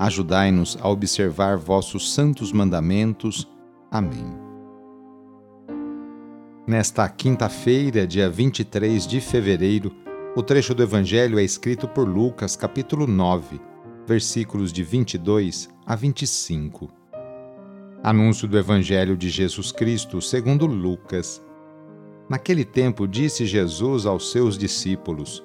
Ajudai-nos a observar vossos santos mandamentos. Amém. Nesta quinta-feira, dia 23 de fevereiro, o trecho do Evangelho é escrito por Lucas, capítulo 9, versículos de 22 a 25. Anúncio do Evangelho de Jesus Cristo segundo Lucas. Naquele tempo disse Jesus aos seus discípulos: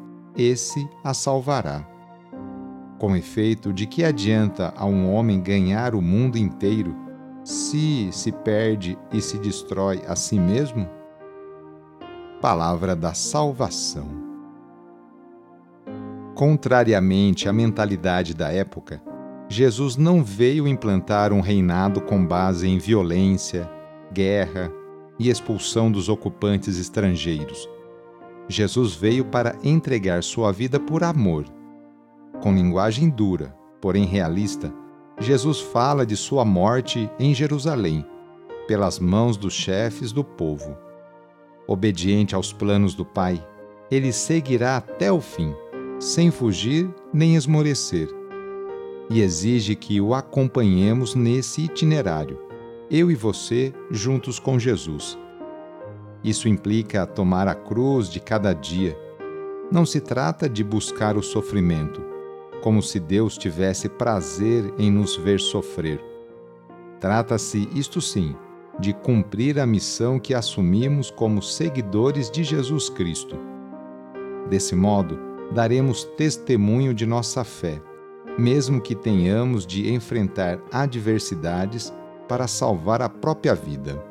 esse a salvará. Com efeito, de que adianta a um homem ganhar o mundo inteiro se se perde e se destrói a si mesmo? Palavra da salvação. Contrariamente à mentalidade da época, Jesus não veio implantar um reinado com base em violência, guerra e expulsão dos ocupantes estrangeiros Jesus veio para entregar sua vida por amor. Com linguagem dura, porém realista, Jesus fala de sua morte em Jerusalém, pelas mãos dos chefes do povo. Obediente aos planos do Pai, ele seguirá até o fim, sem fugir nem esmorecer. E exige que o acompanhemos nesse itinerário, eu e você juntos com Jesus isso implica tomar a cruz de cada dia. Não se trata de buscar o sofrimento, como se Deus tivesse prazer em nos ver sofrer. Trata-se, isto sim, de cumprir a missão que assumimos como seguidores de Jesus Cristo. Desse modo, daremos testemunho de nossa fé, mesmo que tenhamos de enfrentar adversidades para salvar a própria vida.